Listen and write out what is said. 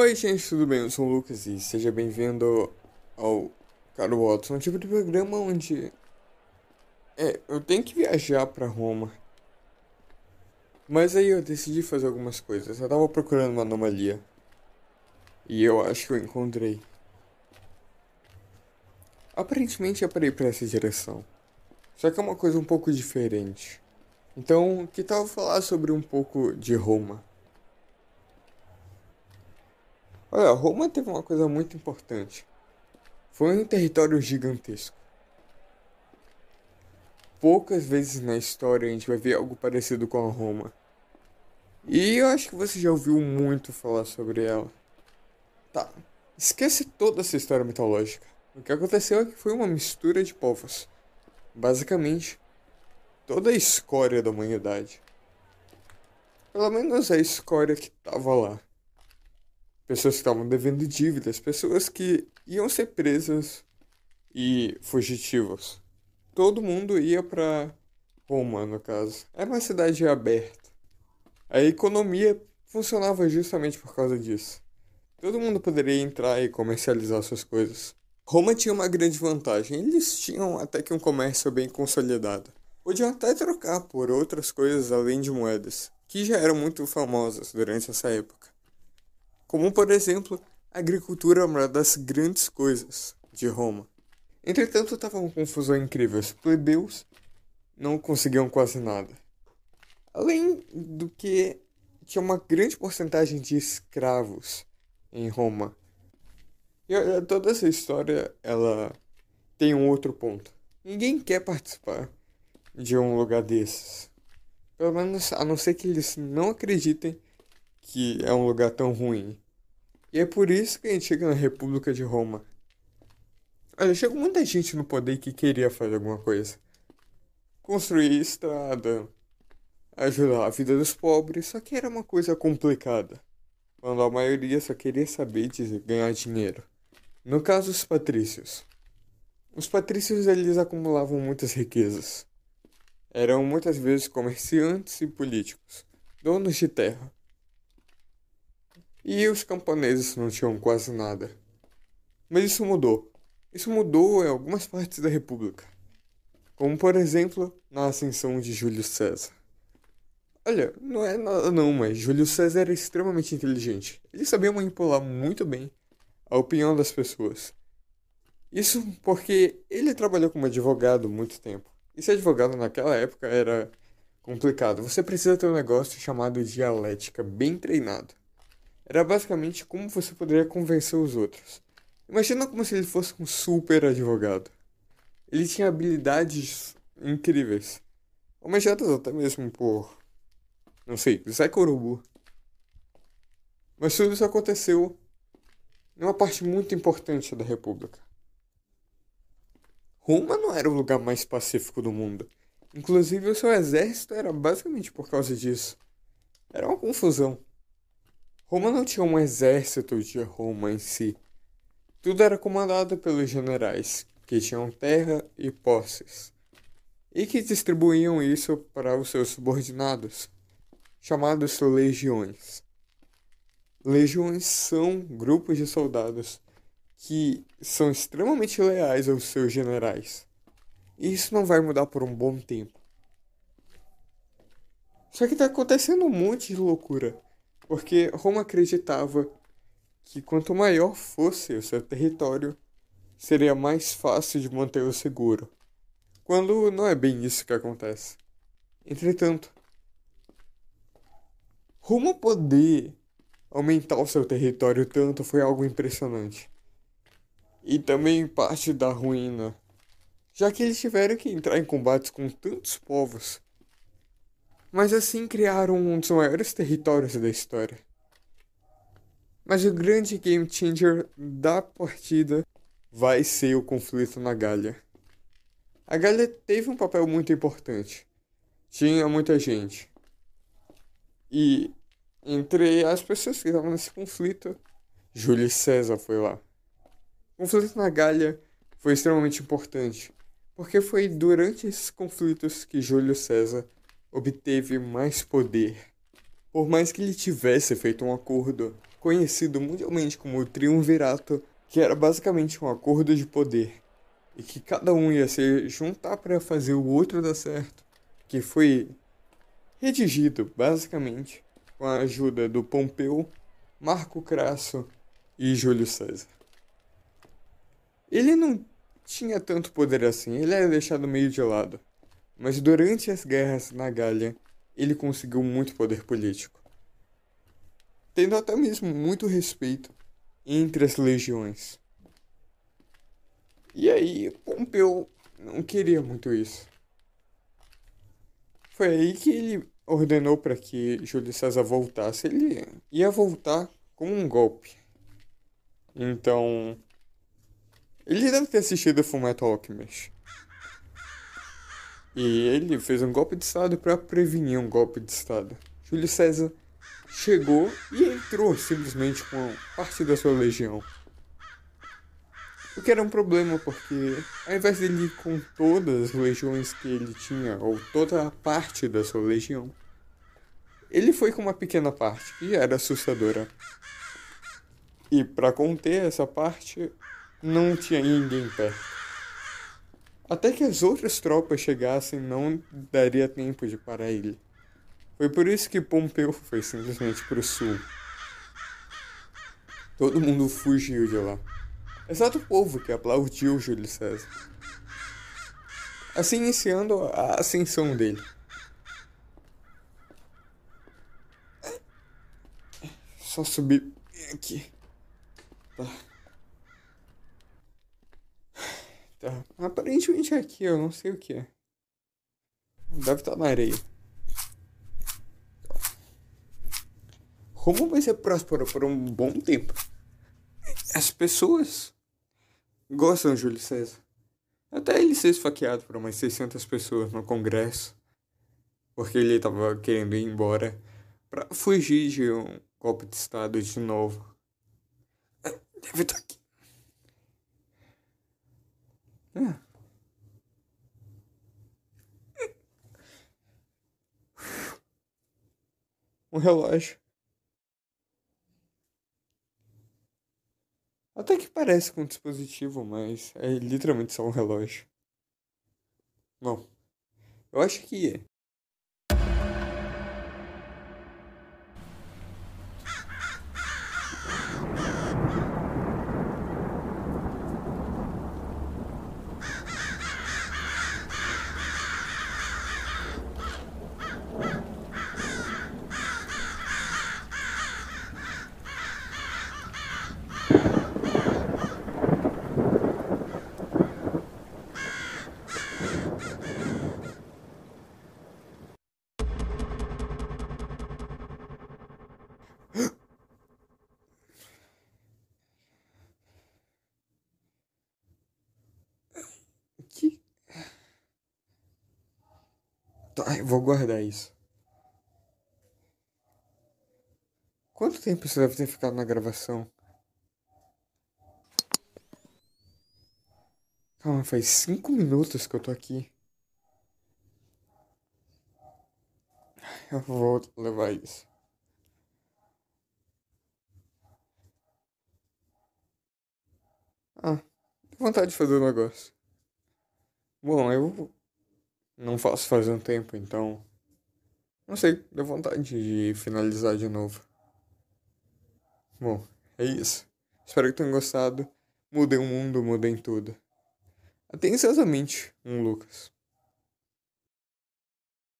Oi, gente, tudo bem? Eu sou o Lucas e seja bem-vindo ao Caro Watson, um tipo de programa onde é, eu tenho que viajar para Roma. Mas aí eu decidi fazer algumas coisas. Eu tava procurando uma anomalia. E eu acho que eu encontrei. Aparentemente eu parei para essa direção. Só que é uma coisa um pouco diferente. Então, que tal falar sobre um pouco de Roma? Olha, Roma teve uma coisa muito importante. Foi um território gigantesco. Poucas vezes na história a gente vai ver algo parecido com a Roma. E eu acho que você já ouviu muito falar sobre ela. Tá, esquece toda essa história mitológica. O que aconteceu é que foi uma mistura de povos. Basicamente, toda a escória da humanidade. Pelo menos a escória que tava lá pessoas que estavam devendo dívidas, pessoas que iam ser presas e fugitivos. Todo mundo ia para Roma, no caso. Era uma cidade aberta. A economia funcionava justamente por causa disso. Todo mundo poderia entrar e comercializar suas coisas. Roma tinha uma grande vantagem. Eles tinham até que um comércio bem consolidado. Podiam até trocar por outras coisas além de moedas, que já eram muito famosas durante essa época como por exemplo a agricultura é uma das grandes coisas de Roma. Entretanto, estava uma confusão incrível. Os plebeus não conseguiam quase nada. Além do que tinha uma grande porcentagem de escravos em Roma. E olha, toda essa história, ela tem um outro ponto. Ninguém quer participar de um lugar desses. Pelo menos a não ser que eles não acreditem que é um lugar tão ruim. E é por isso que a gente chega na República de Roma. Olha, chegou muita gente no poder que queria fazer alguma coisa. Construir estrada, ajudar a vida dos pobres, só que era uma coisa complicada. Quando a maioria só queria saber de ganhar dinheiro. No caso, os patrícios. Os patrícios eles acumulavam muitas riquezas. Eram muitas vezes comerciantes e políticos, donos de terra. E os camponeses não tinham quase nada. Mas isso mudou. Isso mudou em algumas partes da República. Como, por exemplo, na ascensão de Júlio César. Olha, não é nada não, mas Júlio César era extremamente inteligente. Ele sabia manipular muito bem a opinião das pessoas. Isso porque ele trabalhou como advogado muito tempo. E ser advogado naquela época era complicado. Você precisa ter um negócio chamado dialética bem treinado. Era basicamente como você poderia convencer os outros. Imagina como se ele fosse um super advogado. Ele tinha habilidades incríveis. Almejadas até mesmo por. Não sei, Zé Corubu. Mas tudo isso aconteceu em uma parte muito importante da República. Roma não era o lugar mais pacífico do mundo. Inclusive, o seu exército era basicamente por causa disso. Era uma confusão. Roma não tinha um exército de Roma em si. Tudo era comandado pelos generais, que tinham terra e posses, e que distribuíam isso para os seus subordinados, chamados legiões. Legiões são grupos de soldados que são extremamente leais aos seus generais. E isso não vai mudar por um bom tempo. Só que está acontecendo um monte de loucura porque Roma acreditava que quanto maior fosse o seu território, seria mais fácil de mantê-lo seguro, quando não é bem isso que acontece. Entretanto, Roma poder aumentar o seu território tanto foi algo impressionante. E também parte da ruína, já que eles tiveram que entrar em combates com tantos povos mas assim criaram um dos maiores territórios da história. Mas o grande game changer da partida vai ser o conflito na Gália. A Gália teve um papel muito importante. Tinha muita gente. E entre as pessoas que estavam nesse conflito, Júlio César foi lá. O conflito na Gália foi extremamente importante, porque foi durante esses conflitos que Júlio César obteve mais poder. Por mais que ele tivesse feito um acordo conhecido mundialmente como o Triunvirato, que era basicamente um acordo de poder e que cada um ia se juntar para fazer o outro dar certo, que foi redigido basicamente com a ajuda do Pompeu, Marco Crasso e Júlio César. Ele não tinha tanto poder assim, ele era deixado meio de lado, mas durante as guerras na Gália, ele conseguiu muito poder político, tendo até mesmo muito respeito entre as legiões. E aí, Pompeu não queria muito isso. Foi aí que ele ordenou para que Júlio César voltasse. Ele ia voltar com um golpe. Então, ele deve ter assistido Fullmetal Alchemist. E ele fez um golpe de Estado para prevenir um golpe de Estado. Júlio César chegou e entrou simplesmente com parte da sua legião. O que era um problema, porque ao invés dele ir com todas as legiões que ele tinha, ou toda a parte da sua legião, ele foi com uma pequena parte, e era assustadora. E para conter essa parte, não tinha ninguém perto. Até que as outras tropas chegassem, não daria tempo de parar ele. Foi por isso que Pompeu foi simplesmente para o sul. Todo mundo fugiu de lá. Exato o povo que aplaudiu Júlio César. Assim iniciando a ascensão dele. Só subir aqui. Tá. Tá. Aparentemente é aqui, eu não sei o que é. Deve estar na areia. Roma vai ser próspera por um bom tempo. As pessoas gostam de Júlio César. Até ele ser esfaqueado por umas 600 pessoas no Congresso. Porque ele estava querendo ir embora para fugir de um golpe de Estado de novo. Deve estar aqui. É. Um relógio. Até que parece com um dispositivo, mas é literalmente só um relógio. Bom, eu acho que Tá, eu vou guardar isso. Quanto tempo você deve ter ficado na gravação? Calma, faz cinco minutos que eu tô aqui. Eu vou levar isso. Ah, vontade de fazer o um negócio. Bom, eu não faço faz um tempo, então. Não sei, deu vontade de finalizar de novo. Bom, é isso. Espero que tenham gostado. Mudem o mundo, mudem tudo. Atenciosamente, um Lucas.